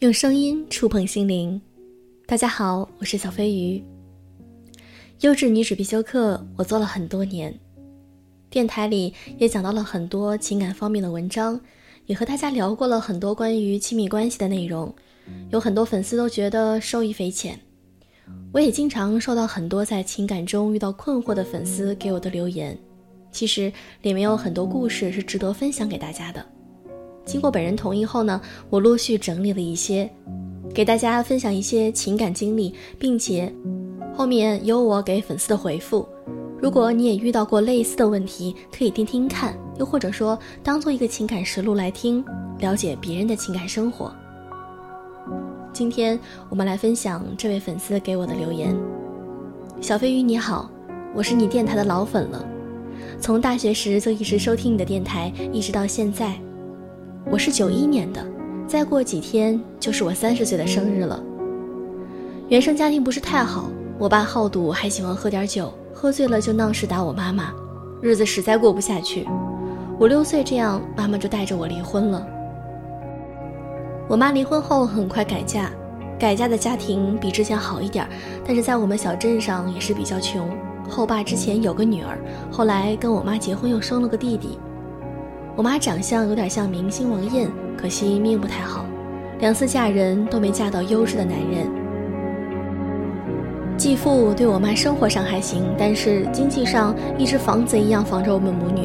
用声音触碰心灵。大家好，我是小飞鱼。优质女子必修课我做了很多年，电台里也讲到了很多情感方面的文章，也和大家聊过了很多关于亲密关系的内容。有很多粉丝都觉得受益匪浅，我也经常收到很多在情感中遇到困惑的粉丝给我的留言。其实里面有很多故事是值得分享给大家的。经过本人同意后呢，我陆续整理了一些，给大家分享一些情感经历，并且后面有我给粉丝的回复。如果你也遇到过类似的问题，可以听听看，又或者说当做一个情感实录来听，了解别人的情感生活。今天我们来分享这位粉丝给我的留言：小飞鱼你好，我是你电台的老粉了，从大学时就一直收听你的电台，一直到现在。我是九一年的，再过几天就是我三十岁的生日了。原生家庭不是太好，我爸好赌，还喜欢喝点酒，喝醉了就闹事打我妈妈，日子实在过不下去。五六岁这样，妈妈就带着我离婚了。我妈离婚后很快改嫁，改嫁的家庭比之前好一点，但是在我们小镇上也是比较穷。后爸之前有个女儿，后来跟我妈结婚又生了个弟弟。我妈长相有点像明星王艳，可惜命不太好，两次嫁人都没嫁到优质的男人。继父对我妈生活上还行，但是经济上一直房子一样防着我们母女。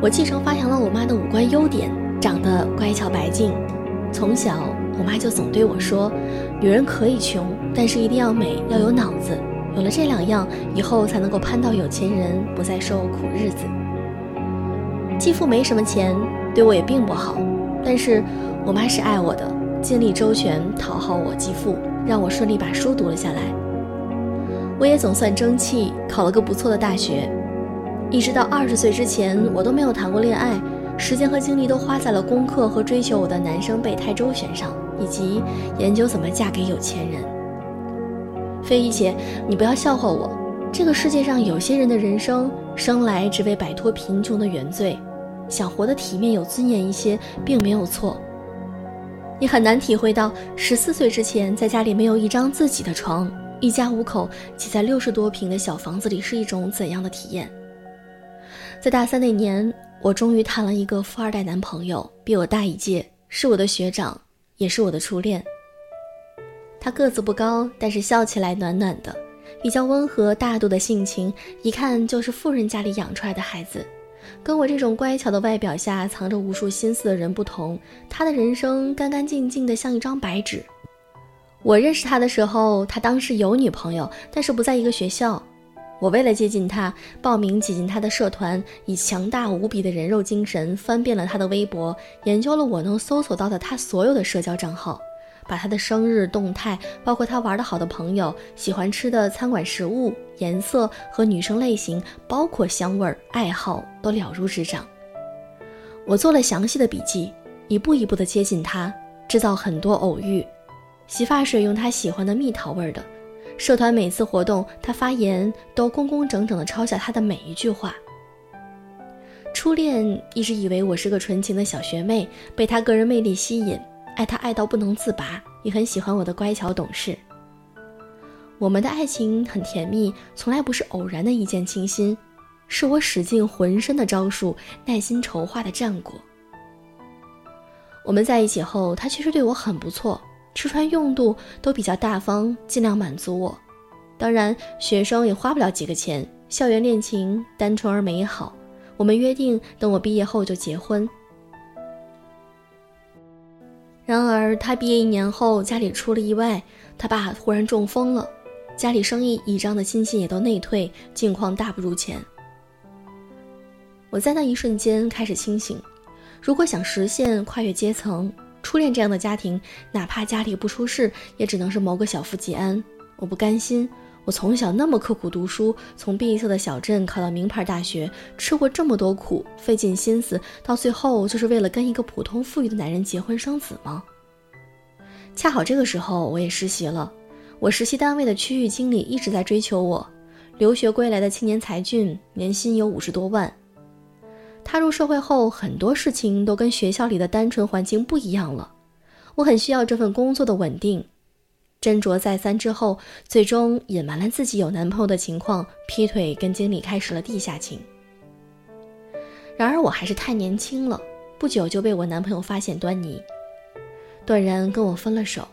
我继承发扬了我妈的五官优点，长得乖巧白净。从小我妈就总对我说：“女人可以穷，但是一定要美，要有脑子。有了这两样，以后才能够攀到有钱人，不再受苦日子。”继父没什么钱，对我也并不好，但是我妈是爱我的，尽力周全讨好我继父，让我顺利把书读了下来。我也总算争气，考了个不错的大学。一直到二十岁之前，我都没有谈过恋爱，时间和精力都花在了功课和追求我的男生备胎周旋上，以及研究怎么嫁给有钱人。飞姨姐，你不要笑话我，这个世界上有些人的人生生来只为摆脱贫穷的原罪。想活得体面有尊严一些，并没有错。你很难体会到十四岁之前在家里没有一张自己的床，一家五口挤在六十多平的小房子里是一种怎样的体验。在大三那年，我终于谈了一个富二代男朋友，比我大一届，是我的学长，也是我的初恋。他个子不高，但是笑起来暖暖的，比较温和大度的性情，一看就是富人家里养出来的孩子。跟我这种乖巧的外表下藏着无数心思的人不同，他的人生干干净净的像一张白纸。我认识他的时候，他当时有女朋友，但是不在一个学校。我为了接近他，报名挤进他的社团，以强大无比的人肉精神翻遍了他的微博，研究了我能搜索到的他所有的社交账号。把他的生日动态，包括他玩的好的朋友、喜欢吃的餐馆食物、颜色和女生类型，包括香味、爱好，都了如指掌。我做了详细的笔记，一步一步的接近他，制造很多偶遇。洗发水用他喜欢的蜜桃味的，社团每次活动他发言都工工整整的抄下他的每一句话。初恋一直以为我是个纯情的小学妹，被他个人魅力吸引。爱他爱到不能自拔，也很喜欢我的乖巧懂事。我们的爱情很甜蜜，从来不是偶然的一见倾心，是我使尽浑身的招数，耐心筹划的战果。我们在一起后，他确实对我很不错，吃穿用度都比较大方，尽量满足我。当然，学生也花不了几个钱，校园恋情单纯而美好。我们约定，等我毕业后就结婚。然而，他毕业一年后，家里出了意外，他爸忽然中风了，家里生意倚仗的亲戚也都内退，境况大不如前。我在那一瞬间开始清醒，如果想实现跨越阶层、初恋这样的家庭，哪怕家里不出事，也只能是谋个小富即安。我不甘心。我从小那么刻苦读书，从闭塞的小镇考到名牌大学，吃过这么多苦，费尽心思，到最后就是为了跟一个普通富裕的男人结婚生子吗？恰好这个时候我也实习了，我实习单位的区域经理一直在追求我，留学归来的青年才俊，年薪有五十多万。踏入社会后，很多事情都跟学校里的单纯环境不一样了。我很需要这份工作的稳定。斟酌再三之后，最终隐瞒了自己有男朋友的情况，劈腿跟经理开始了地下情。然而我还是太年轻了，不久就被我男朋友发现端倪，断然跟我分了手。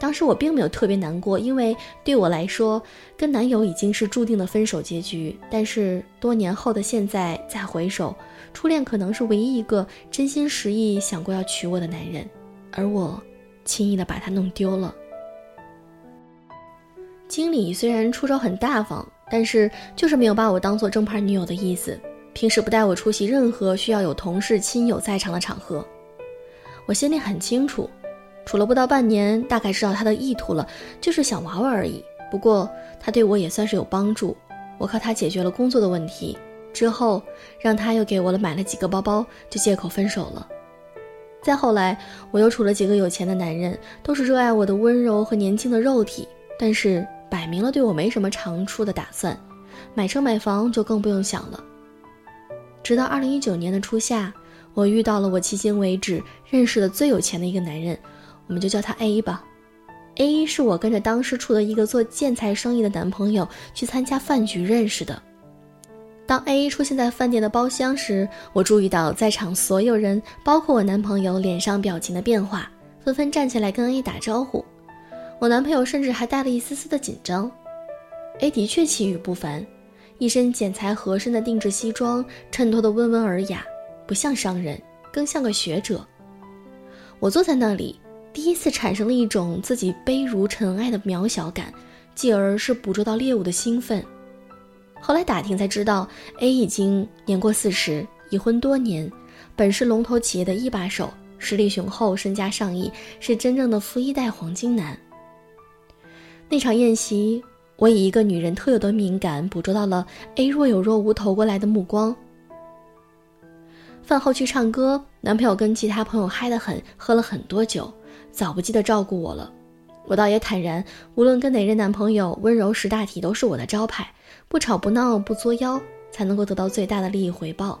当时我并没有特别难过，因为对我来说，跟男友已经是注定的分手结局。但是多年后的现在再回首，初恋可能是唯一一个真心实意想过要娶我的男人，而我轻易的把他弄丢了。经理虽然出手很大方，但是就是没有把我当做正牌女友的意思，平时不带我出席任何需要有同事亲友在场的场合。我心里很清楚。处了不到半年，大概知道他的意图了，就是想玩玩而已。不过他对我也算是有帮助，我靠他解决了工作的问题。之后让他又给我了买了几个包包，就借口分手了。再后来，我又处了几个有钱的男人，都是热爱我的温柔和年轻的肉体，但是摆明了对我没什么长处的打算，买车买房就更不用想了。直到二零一九年的初夏，我遇到了我迄今为止认识的最有钱的一个男人。我们就叫他 A 吧。A 是我跟着当时处的一个做建材生意的男朋友去参加饭局认识的。当 A 出现在饭店的包厢时，我注意到在场所有人，包括我男朋友，脸上表情的变化，纷纷站起来跟 A 打招呼。我男朋友甚至还带了一丝丝的紧张。A 的确气宇不凡，一身剪裁合身的定制西装，衬托的温文尔雅，不像商人，更像个学者。我坐在那里。第一次产生了一种自己卑如尘埃的渺小感，继而是捕捉到猎物的兴奋。后来打听才知道，A 已经年过四十，已婚多年，本是龙头企业的一把手，实力雄厚，身家上亿，是真正的富一代黄金男。那场宴席，我以一个女人特有的敏感，捕捉到了 A 若有若无投过来的目光。饭后去唱歌，男朋友跟其他朋友嗨得很，喝了很多酒。早不记得照顾我了，我倒也坦然，无论跟哪任男朋友，温柔识大体都是我的招牌，不吵不闹不作妖，才能够得到最大的利益回报。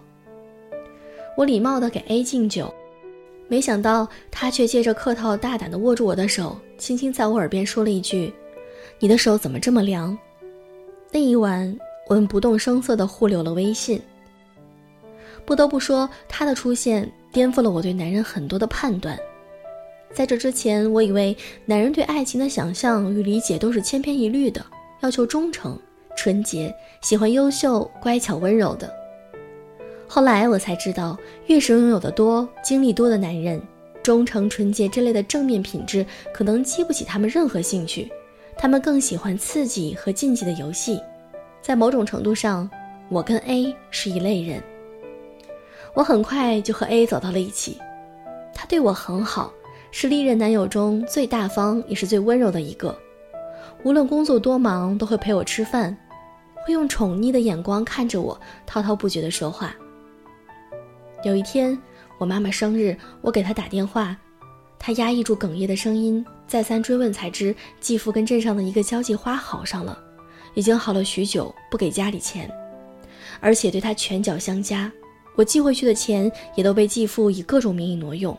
我礼貌的给 A 敬酒，没想到他却借着客套大胆的握住我的手，轻轻在我耳边说了一句：“你的手怎么这么凉？”那一晚，我们不动声色的互留了微信。不得不说，他的出现颠覆了我对男人很多的判断。在这之前，我以为男人对爱情的想象与理解都是千篇一律的，要求忠诚、纯洁，喜欢优秀、乖巧、温柔的。后来我才知道，越是拥有的多、经历多的男人，忠诚、纯洁这类的正面品质可能激不起他们任何兴趣，他们更喜欢刺激和竞技的游戏。在某种程度上，我跟 A 是一类人。我很快就和 A 走到了一起，他对我很好。是历任男友中最大方也是最温柔的一个，无论工作多忙，都会陪我吃饭，会用宠溺的眼光看着我，滔滔不绝地说话。有一天，我妈妈生日，我给她打电话，她压抑住哽咽的声音，再三追问才知继父跟镇上的一个交际花好上了，已经好了许久，不给家里钱，而且对他拳脚相加，我寄回去的钱也都被继父以各种名义挪用。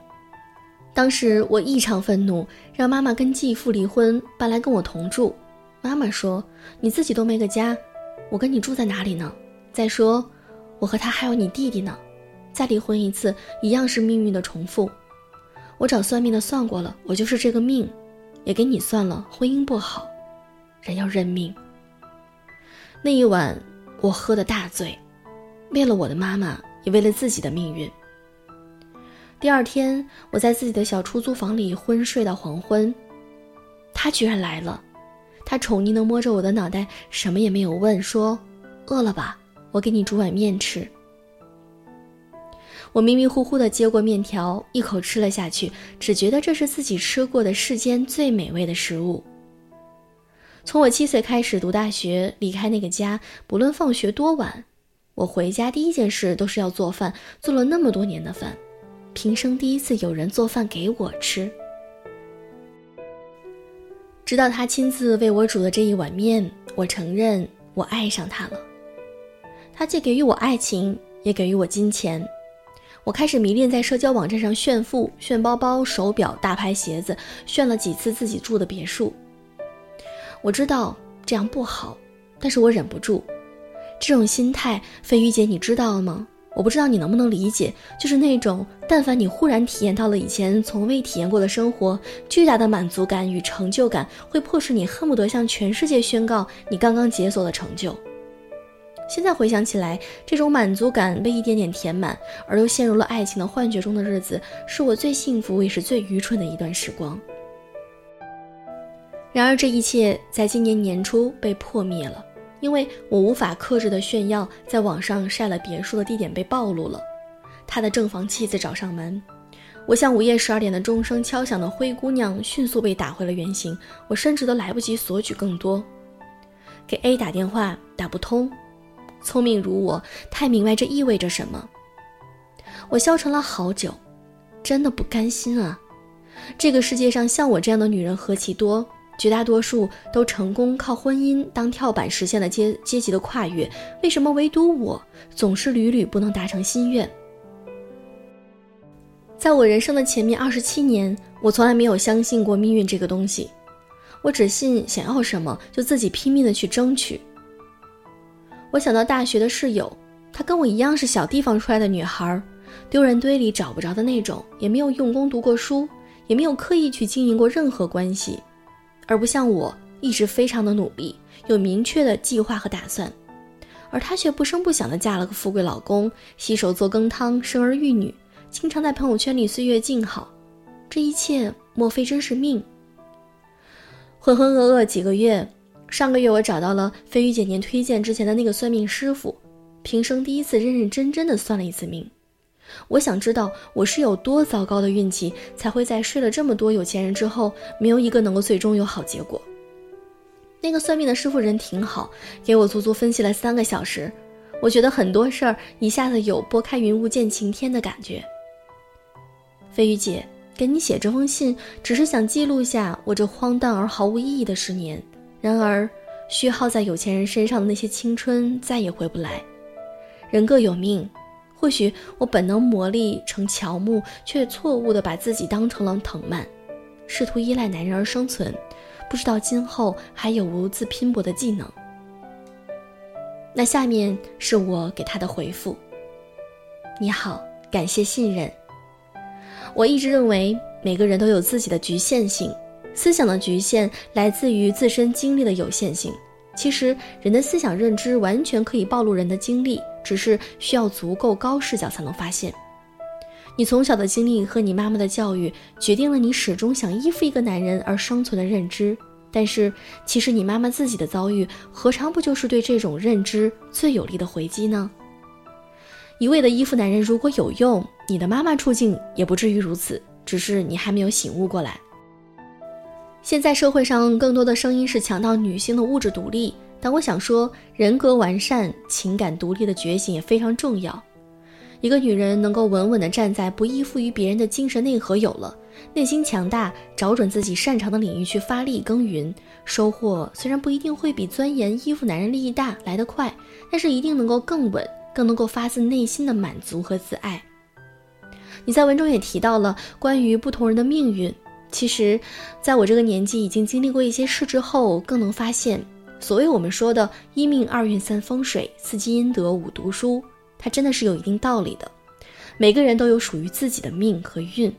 当时我异常愤怒，让妈妈跟继父离婚，搬来跟我同住。妈妈说：“你自己都没个家，我跟你住在哪里呢？再说，我和他还有你弟弟呢，再离婚一次，一样是命运的重复。我找算命的算过了，我就是这个命，也给你算了，婚姻不好，人要认命。”那一晚，我喝的大醉，为了我的妈妈，也为了自己的命运。第二天，我在自己的小出租房里昏睡到黄昏，他居然来了。他宠溺地摸着我的脑袋，什么也没有问，说：“饿了吧？我给你煮碗面吃。”我迷迷糊糊地接过面条，一口吃了下去，只觉得这是自己吃过的世间最美味的食物。从我七岁开始读大学，离开那个家，不论放学多晚，我回家第一件事都是要做饭，做了那么多年的饭。平生第一次有人做饭给我吃，直到他亲自为我煮的这一碗面，我承认我爱上他了。他既给予我爱情，也给予我金钱。我开始迷恋在社交网站上炫富，炫包包、手表、大牌鞋子，炫了几次自己住的别墅。我知道这样不好，但是我忍不住。这种心态，飞鱼姐，你知道吗？我不知道你能不能理解，就是那种，但凡你忽然体验到了以前从未体验过的生活，巨大的满足感与成就感，会迫使你恨不得向全世界宣告你刚刚解锁的成就。现在回想起来，这种满足感被一点点填满，而又陷入了爱情的幻觉中的日子，是我最幸福也是最愚蠢的一段时光。然而，这一切在今年年初被破灭了。因为我无法克制的炫耀，在网上晒了别墅的地点被暴露了，他的正房妻子找上门，我像午夜十二点的钟声敲响的灰姑娘迅速被打回了原形，我甚至都来不及索取更多。给 A 打电话打不通，聪明如我太明白这意味着什么。我消沉了好久，真的不甘心啊！这个世界上像我这样的女人何其多。绝大多数都成功靠婚姻当跳板实现了阶阶级的跨越，为什么唯独我总是屡屡不能达成心愿？在我人生的前面二十七年，我从来没有相信过命运这个东西，我只信想要什么就自己拼命的去争取。我想到大学的室友，她跟我一样是小地方出来的女孩，丢人堆里找不着的那种，也没有用功读过书，也没有刻意去经营过任何关系。而不像我一直非常的努力，有明确的计划和打算，而她却不声不响的嫁了个富贵老公，洗手做羹汤，生儿育女，经常在朋友圈里岁月静好。这一切莫非真是命？浑浑噩噩几个月，上个月我找到了飞鱼姐您推荐之前的那个算命师傅，平生第一次认认真真的算了一次命。我想知道我是有多糟糕的运气，才会在睡了这么多有钱人之后，没有一个能够最终有好结果。那个算命的师傅人挺好，给我足足分析了三个小时。我觉得很多事儿一下子有拨开云雾见晴天的感觉。飞鱼姐，给你写这封信，只是想记录下我这荒诞而毫无意义的十年。然而，虚耗在有钱人身上的那些青春再也回不来。人各有命。或许我本能磨砺成乔木，却错误地把自己当成了藤蔓，试图依赖男人而生存，不知道今后还有无自拼搏的技能。那下面是我给他的回复：你好，感谢信任。我一直认为每个人都有自己的局限性，思想的局限来自于自身经历的有限性。其实，人的思想认知完全可以暴露人的经历。只是需要足够高视角才能发现，你从小的经历和你妈妈的教育决定了你始终想依附一个男人而生存的认知。但是，其实你妈妈自己的遭遇何尝不就是对这种认知最有力的回击呢？一味的依附男人如果有用，你的妈妈处境也不至于如此。只是你还没有醒悟过来。现在社会上更多的声音是强调女性的物质独立。但我想说，人格完善、情感独立的觉醒也非常重要。一个女人能够稳稳地站在不依附于别人的精神内核，有了内心强大，找准自己擅长的领域去发力耕耘，收获虽然不一定会比钻研依附男人利益大来得快，但是一定能够更稳，更能够发自内心的满足和自爱。你在文中也提到了关于不同人的命运，其实，在我这个年纪已经经历过一些事之后，更能发现。所谓我们说的一命二运三风水四积阴德五读书，它真的是有一定道理的。每个人都有属于自己的命和运。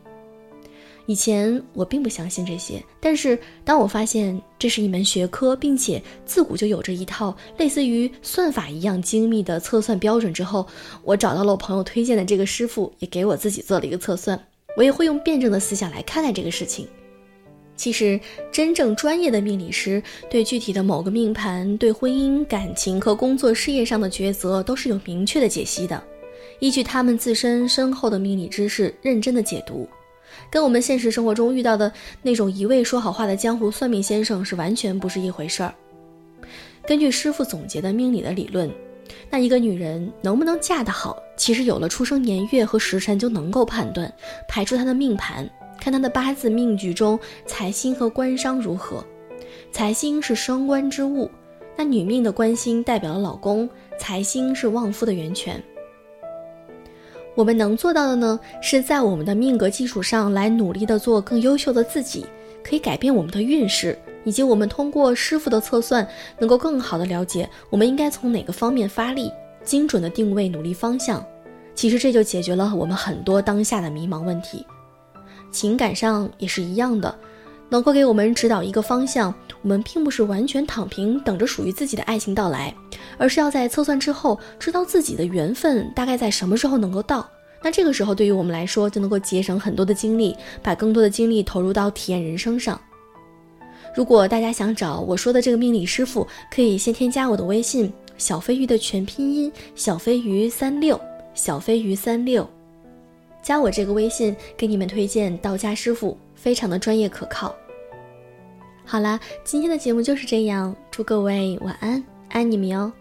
以前我并不相信这些，但是当我发现这是一门学科，并且自古就有着一套类似于算法一样精密的测算标准之后，我找到了我朋友推荐的这个师傅，也给我自己做了一个测算。我也会用辩证的思想来看待这个事情。其实，真正专业的命理师对具体的某个命盘、对婚姻、感情和工作事业上的抉择都是有明确的解析的，依据他们自身深厚的命理知识认真的解读，跟我们现实生活中遇到的那种一味说好话的江湖算命先生是完全不是一回事儿。根据师傅总结的命理的理论，那一个女人能不能嫁得好，其实有了出生年月和时辰就能够判断，排出她的命盘。看她的八字命局中财星和官伤如何，财星是升官之物，那女命的官星代表了老公，财星是旺夫的源泉。我们能做到的呢，是在我们的命格基础上来努力的做更优秀的自己，可以改变我们的运势，以及我们通过师傅的测算，能够更好的了解我们应该从哪个方面发力，精准的定位努力方向。其实这就解决了我们很多当下的迷茫问题。情感上也是一样的，能够给我们指导一个方向。我们并不是完全躺平，等着属于自己的爱情到来，而是要在测算之后，知道自己的缘分大概在什么时候能够到。那这个时候，对于我们来说，就能够节省很多的精力，把更多的精力投入到体验人生上。如果大家想找我说的这个命理师傅，可以先添加我的微信“小飞鱼”的全拼音“小飞鱼三六”，小飞鱼三六，加我这个微信，给你们推荐道家师傅，非常的专业可靠。好啦，今天的节目就是这样，祝各位晚安，爱你们哟。